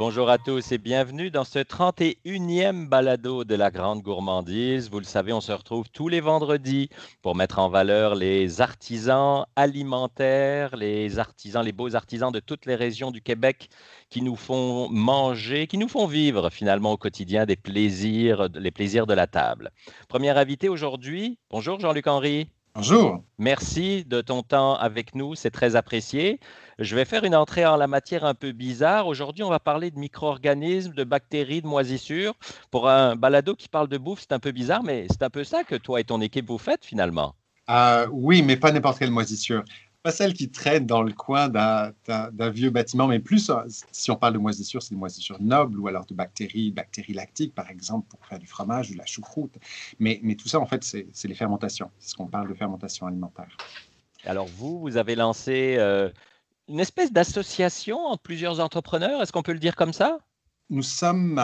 Bonjour à tous et bienvenue dans ce 31e balado de la Grande Gourmandise. Vous le savez, on se retrouve tous les vendredis pour mettre en valeur les artisans alimentaires, les artisans, les beaux artisans de toutes les régions du Québec qui nous font manger, qui nous font vivre finalement au quotidien des plaisirs, les plaisirs de la table. Premier invité aujourd'hui, bonjour Jean-Luc Henry. Bonjour. Merci de ton temps avec nous, c'est très apprécié. Je vais faire une entrée en la matière un peu bizarre. Aujourd'hui, on va parler de micro-organismes, de bactéries, de moisissures. Pour un balado qui parle de bouffe, c'est un peu bizarre, mais c'est un peu ça que toi et ton équipe vous faites finalement. Euh, oui, mais pas n'importe quelle moisissure pas celle qui traîne dans le coin d'un vieux bâtiment, mais plus, euh, si on parle de moisissures, c'est des moisissures nobles ou alors de bactéries, bactéries lactiques, par exemple, pour faire du fromage ou de la choucroute. Mais, tout ça, en fait, c'est les fermentations. C'est ce qu'on parle de fermentation alimentaire. Alors, vous, vous avez lancé euh, une espèce d'association entre plusieurs entrepreneurs. Est-ce qu'on peut le dire comme ça? Nous sommes,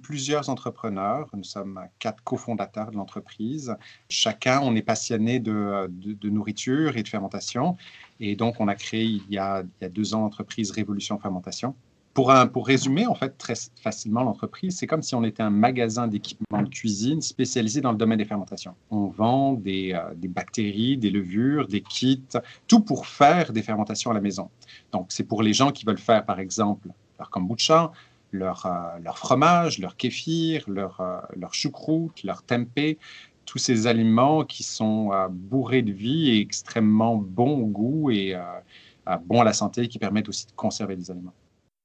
plusieurs entrepreneurs, nous sommes quatre cofondateurs de l'entreprise. Chacun, on est passionné de, nourriture et de fermentation. Et donc, on a créé il y a, deux ans l'entreprise Révolution Fermentation. Pour, résumer, en fait, très facilement l'entreprise, c'est comme si on était un magasin d'équipements de cuisine spécialisé dans le domaine des fermentations. On vend des, euh, des bactéries, des levures, des kits, tout pour faire des fermentations à la maison. Donc, c'est pour les gens qui veulent faire, par exemple, leur kombucha, leur, euh, leur fromage, leur kéfir, leur, euh, leur choucroute, leur tempeh, tous ces aliments qui sont euh, bourrés de vie et extrêmement bons au goût et bons à la santé, qui permettent aussi de conserver des aliments.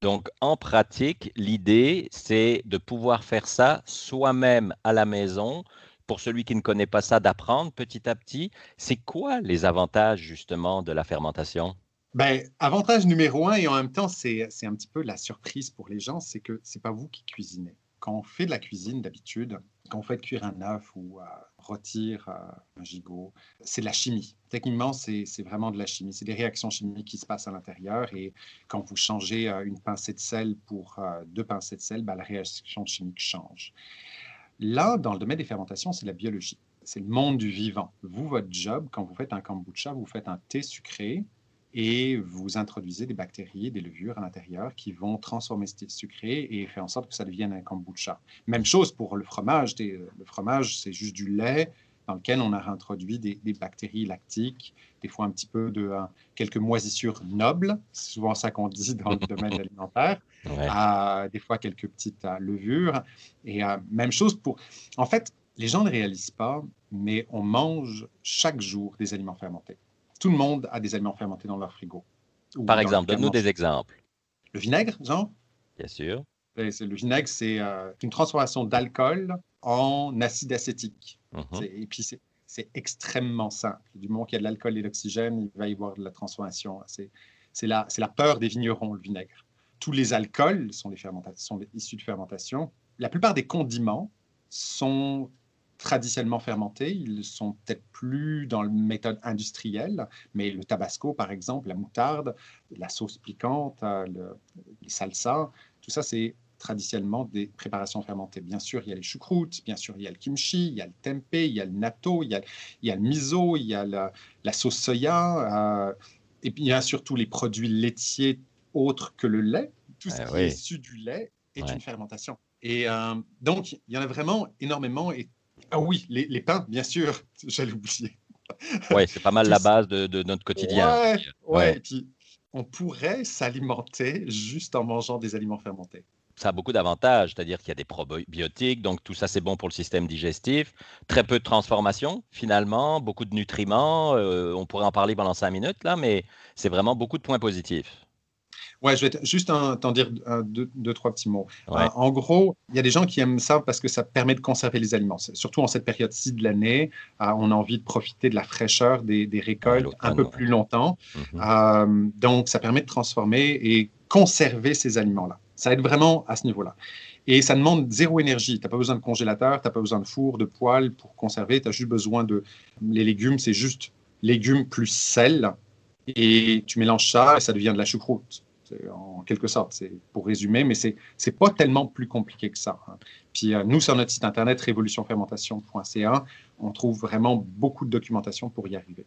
Donc, en pratique, l'idée, c'est de pouvoir faire ça soi-même à la maison. Pour celui qui ne connaît pas ça, d'apprendre petit à petit. C'est quoi les avantages justement de la fermentation? Ben, avantage numéro un, et en même temps, c'est un petit peu la surprise pour les gens, c'est que ce n'est pas vous qui cuisinez. Quand on fait de la cuisine d'habitude, quand on fait cuire un œuf ou euh, rôtir euh, un gigot, c'est de la chimie. Techniquement, c'est vraiment de la chimie. C'est des réactions chimiques qui se passent à l'intérieur. Et quand vous changez euh, une pincée de sel pour euh, deux pincées de sel, ben, la réaction chimique change. Là, dans le domaine des fermentations, c'est la biologie. C'est le monde du vivant. Vous, votre job, quand vous faites un kombucha, vous faites un thé sucré, et vous introduisez des bactéries, des levures à l'intérieur qui vont transformer ce sucré et faire en sorte que ça devienne un kombucha. Même chose pour le fromage. Le fromage, c'est juste du lait dans lequel on a réintroduit des, bactéries lactiques, des fois un petit peu de quelques moisissures nobles, c'est souvent ça qu'on dit dans le domaine alimentaire, euh, des fois quelques petites euh, levures. Et euh, même chose pour... En fait, les gens ne réalisent pas, mais on mange chaque jour des aliments fermentés tout le monde a des aliments fermentés dans leur frigo. Par exemple, donne-nous des exemples. Le vinaigre, genre Bien sûr. Le vinaigre, c'est euh, une transformation d'alcool en acide acétique. Mhm. Et puis, c'est extrêmement simple. Du moment qu'il y a de l'alcool et de l'oxygène, il va y avoir de la transformation. C'est la, la peur des vignerons, le vinaigre. Tous les alcools sont, sont issus de fermentation. La plupart des condiments sont traditionnellement fermentés. Ils sont peut-être plus dans la méthode industrielle, mais le tabasco, par exemple, la moutarde, la sauce piquante, euh, le, les salsas, tout ça, c'est traditionnellement des préparations fermentées. Bien sûr, il y a les choucroutes, bien sûr, il y a le kimchi, il y a le tempeh, il y a le natto, il y a, il y a le miso, il y a la, sauce soya, euh, et a surtout les produits laitiers autres que le lait. Tout ce ah qui est issu du lait est une fermentation. Et euh, donc, il y en a vraiment énormément. Et ah oui, les, pains, bien sûr, j'allais oublier. Oui, c'est pas mal la base de, notre quotidien. Ouais, puis on pourrait s'alimenter juste en mangeant des aliments fermentés. Ça a beaucoup d'avantages, c'est-à-dire qu'il y a des probiotiques, donc tout ça c'est bon pour le système digestif. Très peu de transformation finalement, beaucoup de nutriments. Euh, on pourrait en parler pendant cinq minutes là, mais c'est vraiment beaucoup de points positifs. Ouais, je vais juste t'en dire deux, trois petits mots. Euh, en gros, il y a des gens qui aiment ça parce que ça permet de conserver les aliments. Surtout en cette période-ci de l'année, euh, on a envie de profiter de la fraîcheur des, récoltes un peu plus longtemps. Mhm. Euh, donc, ça permet de transformer et conserver ces aliments-là. Ça aide vraiment à ce niveau-là. Et ça demande zéro énergie. Tu n'as pas besoin de congélateur, tu n'as pas besoin de four, de poêle pour conserver. Tu as juste besoin de... Les légumes, c'est juste légumes plus sel. Et tu mélanges ça et ça devient de la choucroute en quelque sorte, c'est pour résumer, mais c'est n'est pas tellement plus compliqué que ça. Hein. Puis euh, nous, sur notre site internet révolutionfermentation.ca, on trouve vraiment beaucoup de documentation pour y arriver.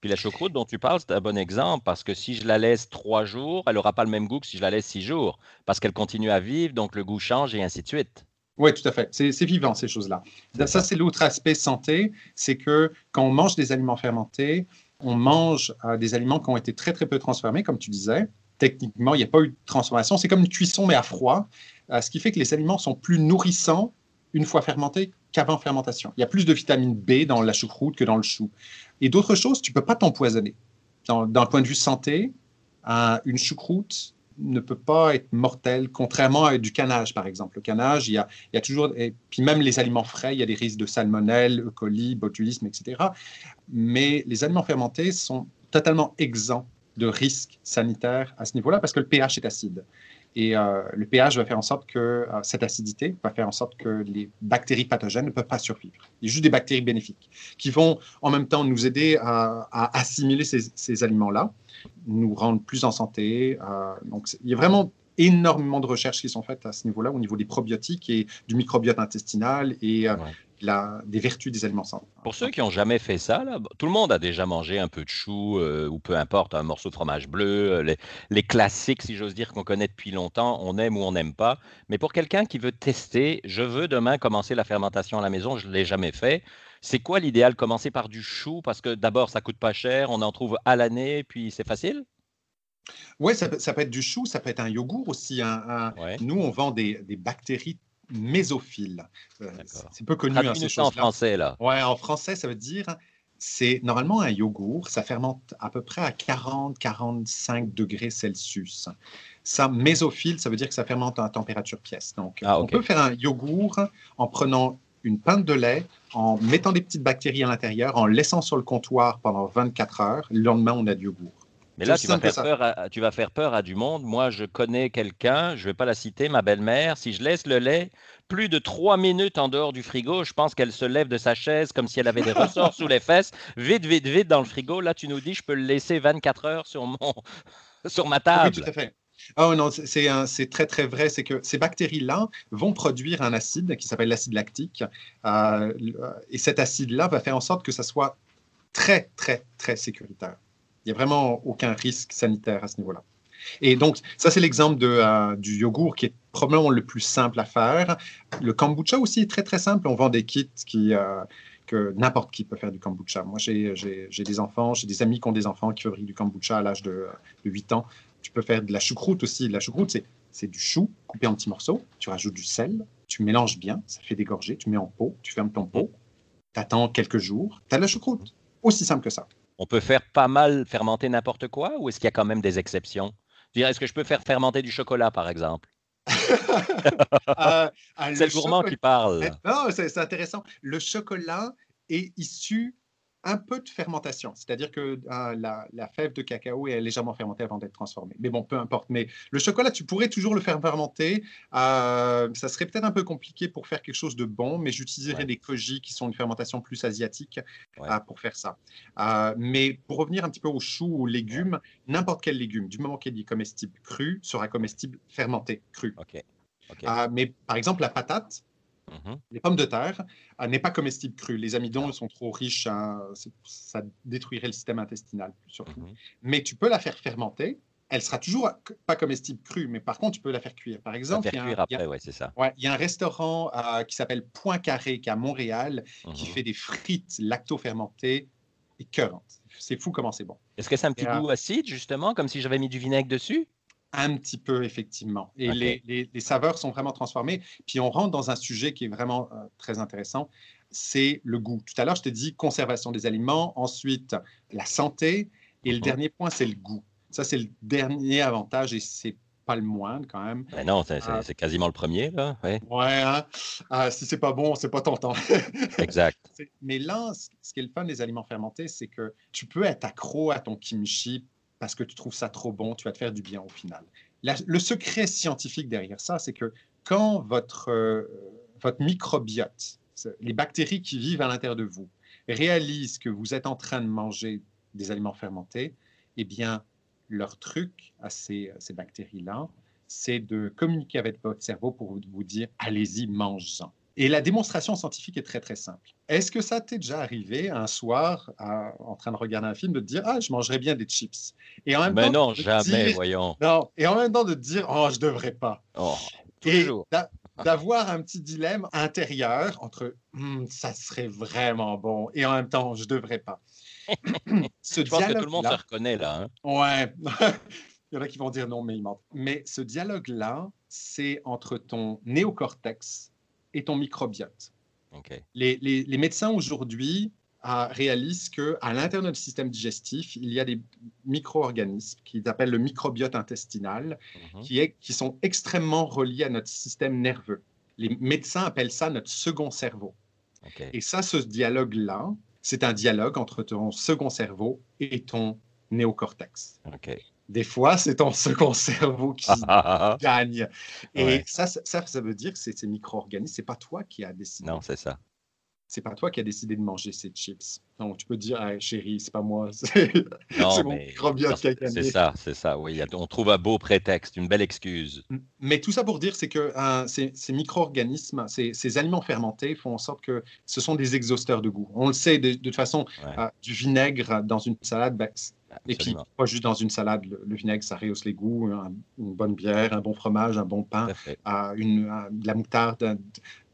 Puis la choucroute dont tu parles, c'est un bon exemple parce que si je la laisse trois jours, elle n'aura pas le même goût que si je la laisse six jours parce qu'elle continue à vivre, donc le goût change et ainsi de suite. Oui, tout à fait. C'est vivant, ces choses-là. Ça, c'est l'autre aspect santé, c'est que quand on mange des aliments fermentés, on mange euh, des aliments qui ont été très, très peu transformés, comme tu disais. Techniquement, il n'y a pas eu de transformation. C'est comme une cuisson, mais à froid, euh, ce qui fait que les aliments sont plus nourrissants une fois fermentés qu'avant fermentation. Il y a plus de vitamine B dans la choucroute que dans le chou. Et d'autres choses, tu ne peux pas t'empoisonner. D'un point de vue santé, une choucroute ne peut pas être mortelle, contrairement à du canage, par exemple. Le canage, il y a, toujours, et puis même les aliments frais, il y a des risques de salmonelle, E. coli, botulisme, etc. Mais les aliments fermentés sont totalement exempts de risques sanitaires à ce niveau-là parce que le pH est acide. Et euh, le pH va faire en sorte que euh, cette acidité va faire en sorte que les bactéries pathogènes ne peuvent pas survivre. Il y a juste des bactéries bénéfiques qui vont en même temps nous aider à, assimiler ces, aliments-là, nous rendre plus en santé. Euh, donc, il y a vraiment énormément de recherches qui sont faites à ce niveau-là, au niveau des probiotiques et du microbiote intestinal et des vertus des aliments sains. Pour ceux qui n'ont jamais fait ça, tout le monde a déjà mangé un peu de chou euh, ou peu importe, un morceau de fromage bleu, euh, les, classiques, si j'ose dire, qu'on connaît depuis longtemps, on aime ou on n'aime pas. Mais pour quelqu'un qui veut tester, je veux demain commencer la fermentation à la maison, je ne l'ai jamais fait. C'est quoi l'idéal? Commencer par du chou parce que d'abord, ça coûte pas cher, on en trouve à l'année, puis c'est facile? Oui, ça, peut être du chou, ça peut être un yogourt aussi. Nous, on vend des, des bactéries mésophiles. Euh, c'est peu connu hein, ces en français là. Ouais, en français, ça veut dire c'est normalement un yogourt, ça fermente à peu près à 40-45 degrés Celsius. Ça, mésophile, ça veut dire que ça fermente à température pièce. Donc, ah, on peut faire un yogourt en prenant une pinte de lait, en mettant des petites bactéries à l'intérieur, en laissant sur le comptoir pendant 24 heures. Le lendemain, on a du yogourt. Mais là, tu vas, faire peur à, tu vas faire peur à du monde. Moi, je connais quelqu'un, je ne vais pas la citer, ma belle-mère. Si je laisse le lait plus de trois minutes en dehors du frigo, je pense qu'elle se lève de sa chaise comme si elle avait des ressorts sous les fesses. Vite, vite, vite dans le frigo. Là, tu nous dis, je peux le laisser 24 heures sur, mon, sur ma table. Oui, tout à fait. Oh non, c'est très très vrai, c'est que ces bactéries-là vont produire un acide qui s'appelle l'acide lactique, euh, et cet acide-là va faire en sorte que ça soit très très très sécuritaire. Il n'y a vraiment aucun risque sanitaire à ce niveau-là. Et donc, ça, c'est l'exemple euh, du yogourt qui est probablement le plus simple à faire. Le kombucha aussi est très, très simple. On vend des kits qui, euh, que n'importe qui peut faire du kombucha. Moi, j'ai des enfants, j'ai des amis qui ont des enfants qui fabriquent du kombucha à l'âge de, 8 ans. Tu peux faire de la choucroute aussi. De la choucroute, c'est du chou coupé en petits morceaux. Tu rajoutes du sel, tu mélanges bien, ça fait dégorger, tu mets en pot, tu fermes ton pot, tu attends quelques jours, tu as de la choucroute. Aussi simple que ça on peut faire pas mal fermenter n'importe quoi ou est-ce qu'il y a quand même des exceptions? Est-ce que je peux faire fermenter du chocolat, par exemple? Euh, C'est le, gourmand qui parle. Eh, non, c'est intéressant. Le chocolat est issu un peu de fermentation, c'est-à-dire que euh, la, fève de cacao est légèrement fermentée avant d'être transformée. Mais bon, peu importe. Mais le chocolat, tu pourrais toujours le faire fermenter. Euh, ça serait peut-être un peu compliqué pour faire quelque chose de bon, mais j'utiliserais des koji qui sont une fermentation plus asiatique euh, pour faire ça. mais pour revenir un petit peu aux choux, aux légumes, n'importe quel légume, du moment qu'il est comestible cru, sera comestible fermenté cru. mais par exemple, la patate, Mmh les pommes de terre euh, n'est pas comestible cru. Les amidons sont trop riches, ça détruirait le système intestinal surtout. Mmh mais tu peux la faire fermenter. Elle sera toujours pas comestible crue, mais par contre, tu peux la faire cuire. Par exemple, il y, a, après, ouais, ça. Ouais, il y a un restaurant euh, qui s'appelle Point Carré, qui est à Montréal, qui mmh fait des frites lacto-fermentées écœurantes. C'est fou comment c'est bon. Est-ce que c'est un petit goût acide, justement, comme si j'avais mis du vinaigre dessus? Un petit peu, effectivement. Et les, saveurs sont vraiment transformées. Puis on rentre dans un sujet qui est vraiment euh, très intéressant, c'est le goût. Tout à l'heure, je t'ai dit conservation des aliments, ensuite la santé, et le mhm. dernier point, c'est le goût. Ça, c'est le dernier avantage et c'est pas le moindre quand même. Mais non, c'est ah. quasiment le premier, là. Ouais, ouais hein? ah, si c'est pas bon, c'est pas tentant. exact. Mais là, ce qui est le fun des aliments fermentés, c'est que tu peux être accro à ton kimchi parce que tu trouves ça trop bon, tu vas te faire du bien au final. le secret scientifique derrière ça, c'est que quand votre, euh, votre microbiote, les bactéries qui vivent à l'intérieur de vous, réalisent que vous êtes en train de manger des aliments fermentés, eh bien, leur truc à ces, ces bactéries-là, c'est de communiquer avec votre cerveau pour vous dire allez-y, mange-en. Et la démonstration scientifique est très très simple. Est-ce que ça t'est déjà arrivé un soir, en train de regarder un film, de te dire ah je mangerais bien des chips et en même Mais non, jamais, voyons. Non, et en même temps de te dire oh je devrais pas. Oh, et d'avoir un petit dilemme intérieur entre hum, ça serait vraiment bon et en même temps je devrais pas. Ce je pense que tout le monde se reconnaît là. Hein. Ouais. Il y en a qui vont dire non, mais ils mentent. Mais ce dialogue-là, c'est entre ton néocortex et ton microbiote. Les, les, médecins aujourd'hui euh, réalisent qu'à l'intérieur du système digestif, il y a des micro-organismes qu'ils appellent le microbiote intestinal, mhm. qui, est, qui sont extrêmement reliés à notre système nerveux. Les médecins appellent ça notre second cerveau. Et ça, ce dialogue-là, c'est un dialogue entre ton second cerveau et ton néocortex. Des fois, c'est ton second cerveau qui gagne. Et ça, ça, ça, veut dire que c'est ces micro-organismes, c'est pas toi qui as décidé. Non, c'est ça c'est pas toi qui as décidé de manger ces chips. Donc, tu peux dire, chérie, chérie, c'est pas moi, c'est mon microbiote qui a gagné. C'est ça, c'est ça, oui. On trouve un beau prétexte, une belle excuse. Mais tout ça pour dire, c'est que euh, ces, micro-organismes, ces, aliments fermentés font en sorte que ce sont des exhausteurs de goût. On le sait, de, toute façon, euh, du vinaigre dans une salade, ben, et puis pas juste dans une salade, le, vinaigre, ça rehausse les goûts, une bonne bière, un bon fromage, un bon pain, euh, une, de la moutarde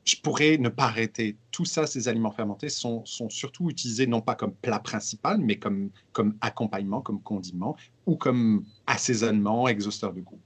je pourrais ne pas arrêter. Tout ça, ces aliments fermentés sont, sont, surtout utilisés non pas comme plat principal, mais comme, comme accompagnement, comme condiment ou comme assaisonnement, exhausteur de goût.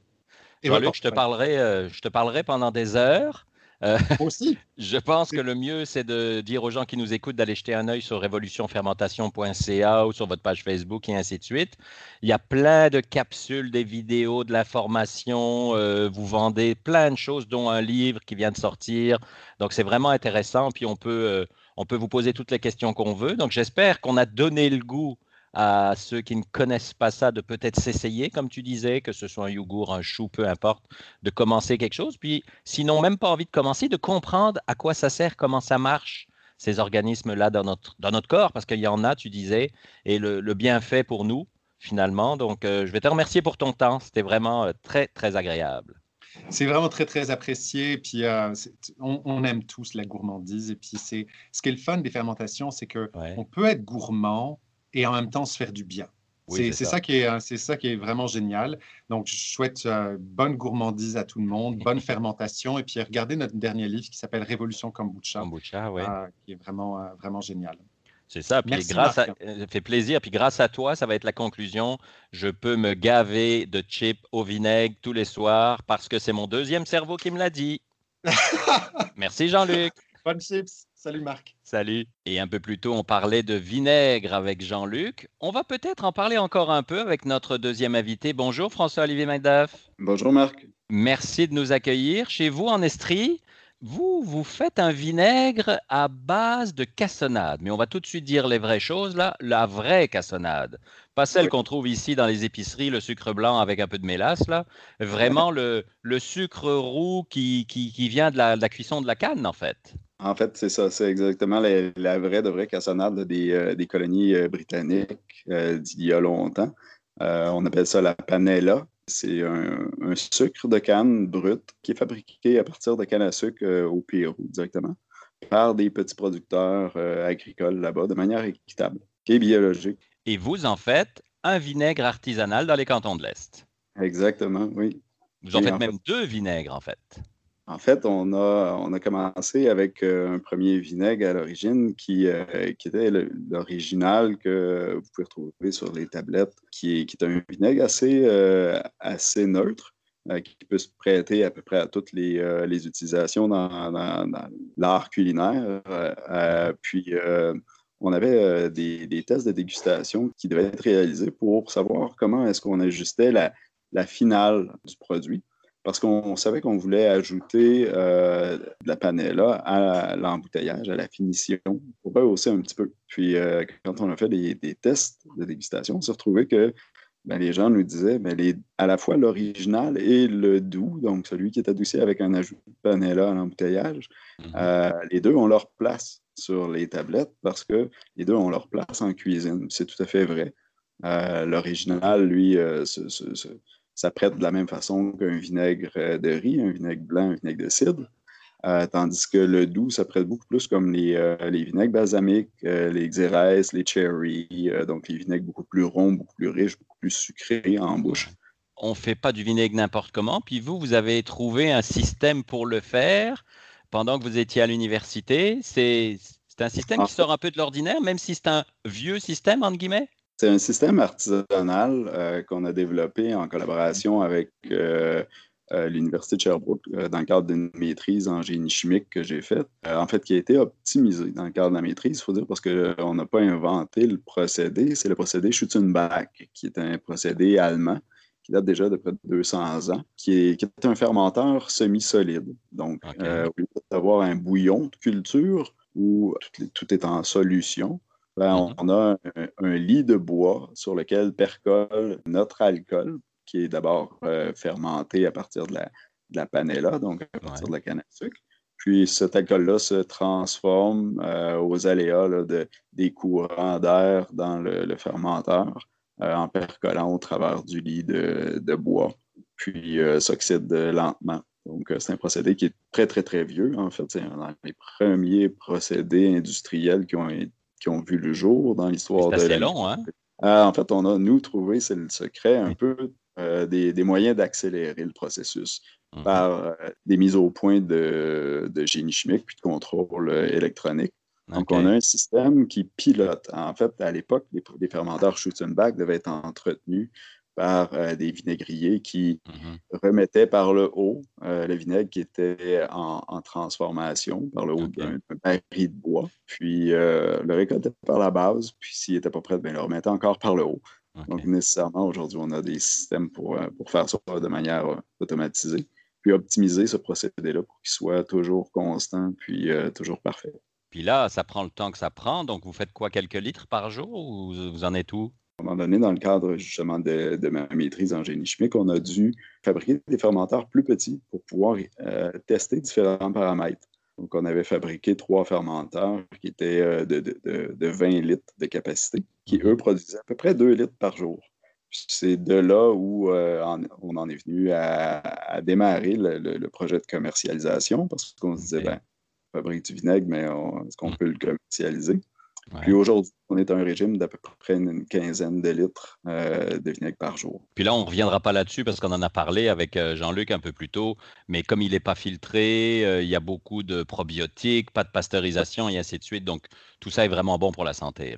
Et Luc, je te, parlerai, euh, je te parlerai pendant des heures euh, aussi. Je pense que le mieux, c'est de dire aux gens qui nous écoutent d'aller jeter un œil sur révolutionfermentation.ca ou sur votre page Facebook et ainsi de suite. Il y a plein de capsules, des vidéos, de l'information. Euh, vous vendez plein de choses, dont un livre qui vient de sortir. Donc, c'est vraiment intéressant. Puis, on peut, euh, on peut vous poser toutes les questions qu'on veut. Donc, j'espère qu'on a donné le goût à ceux qui ne connaissent pas ça de peut-être s'essayer, comme tu disais, que ce soit un yogourt, un chou, peu importe, de commencer quelque chose. Puis, sinon, même pas envie de commencer, de comprendre à quoi ça sert, comment ça marche, ces organismes-là dans notre, dans notre corps, parce qu'il y en a, tu disais, et le, bienfait pour nous, finalement. Donc, euh, je vais te remercier pour ton temps. C'était vraiment euh, très, très agréable. C'est vraiment très, très apprécié. Puis, euh, on, aime tous la gourmandise. Et puis, c'est ce qui est le fun des fermentations, c'est qu'on on peut être gourmand et en même temps se faire du bien. c'est ça. qui est, c'est ça qui est vraiment génial. Donc, je souhaite euh, bonne gourmandise à tout le monde, bonne fermentation, et puis regardez notre dernier livre qui s'appelle Révolution Kombucha, Kombucha ouais. Euh, qui est vraiment, euh, vraiment génial. C'est ça. Puis grâce ça fait plaisir. Puis grâce à toi, ça va être la conclusion. Je peux me gaver de chips au vinaigre tous les soirs parce que c'est mon deuxième cerveau qui me l'a dit. Merci Jean-Luc. Bonne chips. Salut Marc. Salut. Et un peu plus tôt, on parlait de vinaigre avec Jean-Luc. On va peut-être en parler encore un peu avec notre deuxième invité. Bonjour François-Olivier Macduff. Bonjour Marc. Merci de nous accueillir chez vous en Estrie. Vous, vous faites un vinaigre à base de cassonade, mais on va tout de suite dire les vraies choses là, la vraie cassonade. Pas celle qu'on trouve ici dans les épiceries, le sucre blanc avec un peu de mélasse, là. Vraiment le, le sucre roux qui, qui, vient de la, de la cuisson de la canne, en fait. En fait, c'est ça. C'est exactement la, vraie de vraie cassonade des, euh, des, colonies euh, britanniques euh, d'il y a longtemps. on appelle ça la panella. C'est un, sucre de canne brut qui est fabriqué à partir de canne à sucre au Pérou directement par des petits producteurs agricoles là-bas de manière équitable, qui est biologique. Et vous en faites un vinaigre artisanal dans les cantons de l'Est. Exactement, oui. Vous en faites même deux vinaigres, en fait. En fait, on a, commencé avec euh, un premier vinaigre à l'origine qui, euh, était l'original que vous pouvez retrouver sur les tablettes, qui est, un vinaigre assez, euh, neutre. qui peut se prêter à peu près à toutes les, utilisations dans, l'art culinaire. puis, on avait des, tests de dégustation qui devaient être réalisés pour savoir comment est-ce qu'on ajustait la finale du produit parce qu'on savait qu'on voulait ajouter euh, de la panela à l'embouteillage, à la finition, pour rehausser un petit peu. Puis, euh, quand on a fait des, tests de dégustation, on s'est retrouvé que ben, les gens nous disaient ben, les, à la fois l'original et le doux, donc celui qui est adouci avec un ajout de panela à l'embouteillage, mm-hmm. euh, les deux ont leur place sur les tablettes parce que les deux ont leur place en cuisine. C'est tout à fait vrai. L'original, lui, se, s'apprête de la même façon qu'un vinaigre de riz, un vinaigre blanc, un vinaigre de cidre. tandis que le doux, ça prête beaucoup plus comme les, les vinaigres balsamiques, les xérès, les cherry, donc les vinaigres beaucoup plus ronds, beaucoup plus riches, beaucoup plus sucrés en bouche on ne fait pas du vinaigre n'importe comment. Puis vous, vous avez trouvé un système pour le faire pendant que vous étiez à l'université. C'est un système qui sort un peu de l'ordinaire, même si c'est un vieux système, entre guillemets? C'est un système artisanal euh, qu'on a développé en collaboration avec euh, euh, l'Université de Sherbrooke dans le cadre d'une maîtrise en génie chimique que j'ai faite, en fait, qui a été optimisé dans le cadre de la maîtrise, il faut dire, parce qu'on n'a pas inventé le procédé. C'est le procédé Schutzenbach, qui est un procédé allemand qui date déjà de près de 200 ans, qui est, un fermenteur semi-solide. Donc, euh, au lieu d'avoir un bouillon de culture où tout, est en solution, ben, mm-hmm. on, a un, lit de bois sur lequel percole notre alcool, qui est d'abord euh, fermenté à partir de la, de la panella, donc à partir de la canne à sucre. Puis cet alcool-là se transforme euh, aux aléas de, des courants d'air dans le fermenteur. Euh, en percolant au travers du lit de, bois, puis s'oxyde lentement. Donc, c'est un procédé qui est très, très, très vieux. En fait, c'est un des premiers procédés industriels qui ont, qui ont vu le jour dans l'histoire de. C'est long, hein? en fait, on a, nous, trouvé, c'est le secret, un peu des, moyens d'accélérer le processus mhm. par des mises au point de, de, génie chimique puis de contrôle électronique. Donc, on a un système qui pilote. En fait, à l'époque, les, fermenteurs Schutzenbach devaient être entretenus par euh, des vinaigriers qui mm-hmm. remettaient par le haut euh, le vinaigre qui était en, transformation par le haut d'un baril de bois. Puis euh, le récoltait par la base, puis s'il n'était pas prêt, bien, le remettait encore par le haut. Donc, nécessairement, aujourd'hui, on a des systèmes pour, pour faire ça de manière automatisée, puis optimiser ce procédé-là pour qu'il soit toujours constant, puis toujours parfait. Puis là, ça prend le temps que ça prend. Donc, vous faites quoi, quelques litres par jour ou vous en êtes où? À un moment donné, dans le cadre justement de, ma maîtrise en génie chimique, on a dû fabriquer des fermenteurs plus petits pour pouvoir euh, tester différents paramètres. Donc, on avait fabriqué trois fermenteurs qui étaient euh, de, 20 litres de capacité, qui, eux, produisaient à peu près 2 litres par jour. C'est de là où euh, on en est venu à, démarrer le, projet de commercialisation parce qu'on se disait, ben, fabrique du vinaigre, mais est-ce qu'on peut le commercialiser? Puis aujourd'hui, on est à un régime d'à peu près une quinzaine de litres euh, de vinaigre par jour. Puis là, on ne reviendra pas là-dessus parce qu'on en a parlé avec euh, Jean-Luc un peu plus tôt, mais comme il n'est pas filtré, euh, il y a beaucoup de probiotiques, pas de pasteurisation et ainsi de suite. Donc, tout ça est vraiment bon pour la santé.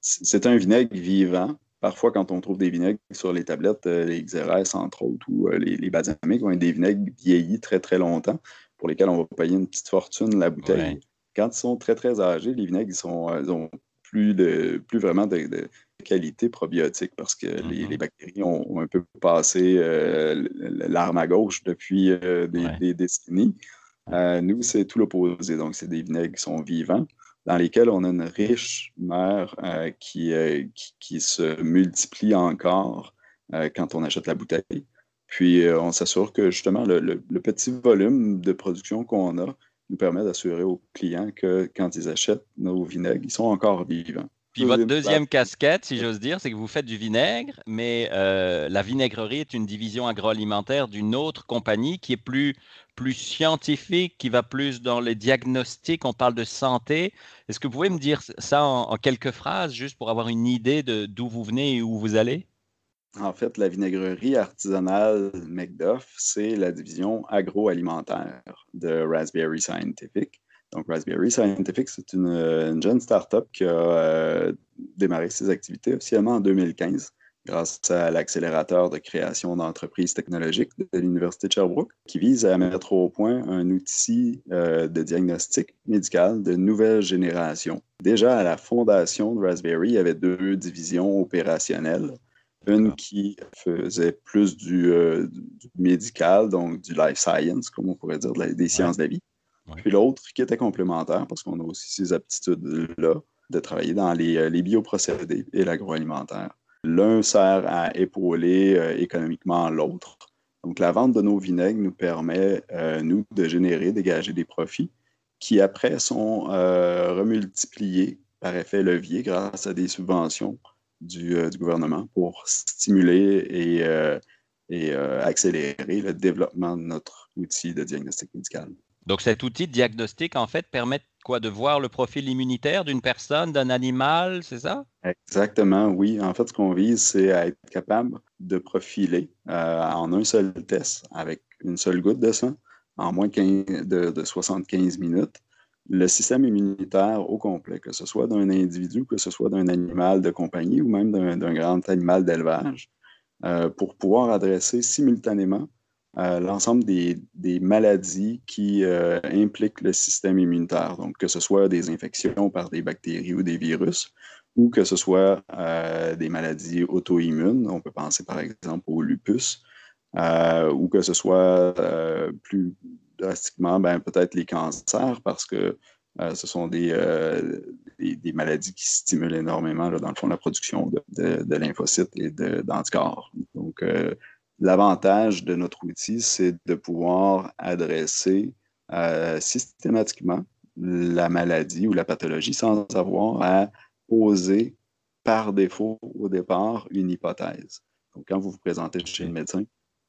C'est un vinaigre vivant. Parfois, quand on trouve des vinaigres sur les tablettes, les XRS, entre autres, ou les, les balsamiques, ont des vinaigres vieillis très, très longtemps pour lesquels on va payer une petite fortune la bouteille. Quand ils sont très, très âgés, les vinaigres, ils, sont, euh, ont plus, de, plus vraiment de, qualité probiotique parce que les, mm-hmm. bactéries ont, un peu passé euh, l'arme à gauche depuis euh, des, décennies. nous, c'est tout l'opposé. Donc, c'est des vinaigres qui sont vivants, dans lesquels on a une riche mère qui, qui, se multiplie encore quand on achète la bouteille. Puis on s'assure que justement le, petit volume de production qu'on a nous permet d'assurer aux clients que quand ils achètent nos vinaigres, ils sont encore vivants. Puis votre deuxième casquette, si j'ose dire, c'est que vous faites du vinaigre, mais euh, la vinaigrerie est une division agroalimentaire d'une autre compagnie qui est plus, plus scientifique, qui va plus dans les diagnostics, on parle de santé. Est-ce que vous pouvez me dire ça en, en quelques phrases, juste pour avoir une idée de d'où vous venez et où vous allez? En fait, la vinaigrerie artisanale McDuff, c'est la division agroalimentaire de Raspberry Scientific. Donc, Raspberry Scientific, c'est une, jeune start-up qui a euh, démarré ses activités officiellement en 2015 grâce à l'accélérateur de création d'entreprises technologiques de l'Université de Sherbrooke, qui vise à mettre au point un outil euh, de diagnostic médical de nouvelle génération. Déjà, à la fondation de Raspberry, il y avait deux divisions opérationnelles une qui faisait plus euh, du, médical, donc du life science, comme on pourrait dire, des sciences de la vie. Puis l'autre qui était complémentaire, parce qu'on a aussi ces aptitudes-là, de travailler dans les, euh, les bioprocédés et l'agroalimentaire. L'un sert à épauler euh, économiquement l'autre. Donc, la vente de nos vinaigres nous permet, nous, de générer, dégager des profits qui, après, sont remultipliés par effet levier grâce à des subventions euh, du, gouvernement pour stimuler et, euh, et euh, accélérer le développement de notre outil de diagnostic médical. Donc cet outil de diagnostic, en fait, permet quoi? De voir le profil immunitaire d'une personne, d'un animal, c'est ça? Exactement, oui. En fait, ce qu'on vise, c'est à être capable de profiler en un seul test avec une seule goutte de sang en moins de, de 75 minutes le système immunitaire au complet, que ce soit d'un individu, que ce soit d'un animal de compagnie ou même d'un grand animal d'élevage, euh, pour pouvoir adresser simultanément euh, l'ensemble des, maladies qui euh, impliquent le système immunitaire. Donc, que ce soit des infections par des bactéries ou des virus, ou que ce soit des maladies auto-immunes. On peut penser par exemple au lupus, ou que ce soit plus drastiquement, ben, peut-être les cancers, parce que euh, ce sont euh, des, des, maladies qui stimulent énormément, dans le fond, la production de, de, lymphocytes et d'anticorps. Donc, euh, l'avantage de notre outil, c'est de pouvoir adresser systématiquement la maladie ou la pathologie sans avoir à poser par défaut au départ une hypothèse. Donc, quand vous vous présentez chez le médecin,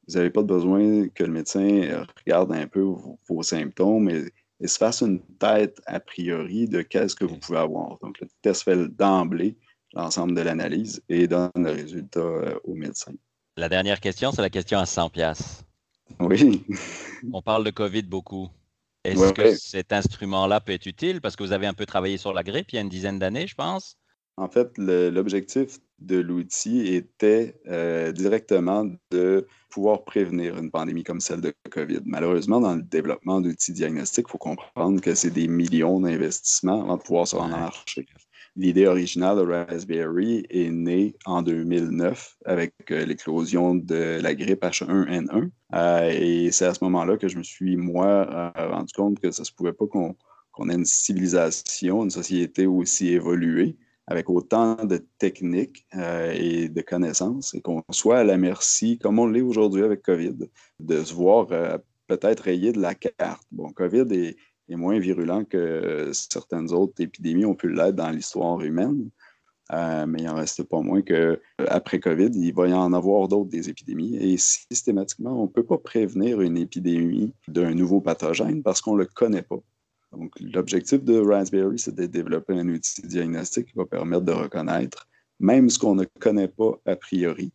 vous n'avez pas besoin que le médecin regarde un peu vos, symptômes et, se fasse une tête a priori de qu'est-ce que vous pouvez avoir. Donc, le test fait d'emblée l'ensemble de l'analyse et donne le résultat euh, au médecin. La dernière question, c'est la question à 100 pièces. Oui. On parle de COVID beaucoup. Est-ce que cet instrument-là peut être utile? Parce que vous avez un peu travaillé sur la grippe il y a une dizaine d'années, je pense. En fait, l'objectif de l'outil était euh, directement de pouvoir prévenir une pandémie comme celle de COVID. Malheureusement, dans le développement d'outils diagnostiques, il faut comprendre que c'est des millions d'investissements avant de pouvoir se rendre en marché. L'idée originale de Raspberry est née en 2009 avec euh, l'éclosion de la grippe H1N1. Euh, et c'est à ce moment-là que je me suis, moi, rendu compte que ça ne se pouvait pas qu'on ait une civilisation, une société aussi évoluée avec autant de techniques euh, et de connaissances et qu'on soit à la merci, comme on l'est aujourd'hui avec COVID, de se voir euh, peut-être rayé de la carte. Bon, COVID est, moins virulent que certaines autres épidémies ont pu l'être dans l'histoire humaine. Euh, mais il n'en reste pas moins qu'après COVID, il va y en avoir d'autres des épidémies. Et systématiquement, on ne peut pas prévenir une épidémie d'un nouveau pathogène parce qu'on ne le connaît pas. L'objectif de Raspberry, c'est de développer un outil diagnostique qui va permettre de reconnaître même ce qu'on ne connaît pas a priori,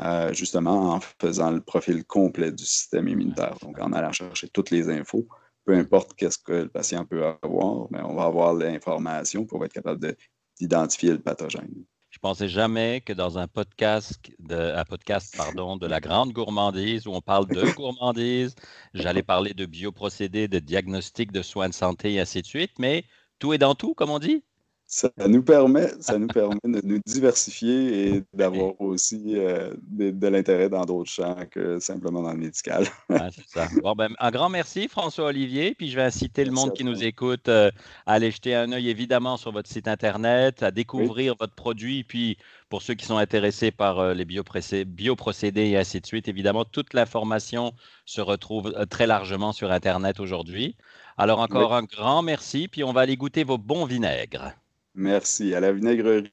euh, justement en faisant le profil complet du système immunitaire. Donc, en allant chercher toutes les infos, peu importe qu'est-ce que le patient peut avoir, mais on va avoir l'information pour être capable d'identifier le pathogène. Je pensais jamais que dans un podcast, de, un podcast pardon, de la grande gourmandise où on parle de gourmandise, j'allais parler de bioprocédés, de diagnostic, de soins de santé et ainsi de suite, mais tout est dans tout, comme on dit. Ça nous permet, ça nous permet de nous diversifier et d'avoir aussi euh, de, l'intérêt dans d'autres champs que simplement dans le médical. ça. Ben, un grand merci, François-Olivier. Puis je vais inciter le monde qui nous écoute euh, à aller jeter un œil évidemment sur votre site Internet, à découvrir votre produit. Puis pour ceux qui sont intéressés par euh, les bioprocédés et ainsi de suite, évidemment, toute l'information se retrouve très largement sur Internet aujourd'hui. Alors encore un grand merci. Puis on va aller goûter vos bons vinaigres. Merci. À la vinaigrerie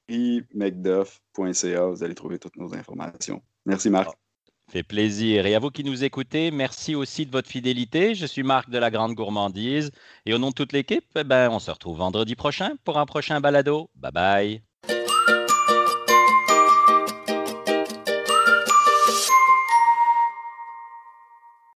macduff.ca, vous allez trouver toutes nos informations. Merci, Marc. Fait plaisir. Et à vous qui nous écoutez, merci aussi de votre fidélité. Je suis Marc de la Grande Gourmandise. Et au nom de toute l'équipe, eh ben, on se retrouve vendredi prochain pour un prochain balado. Bye bye.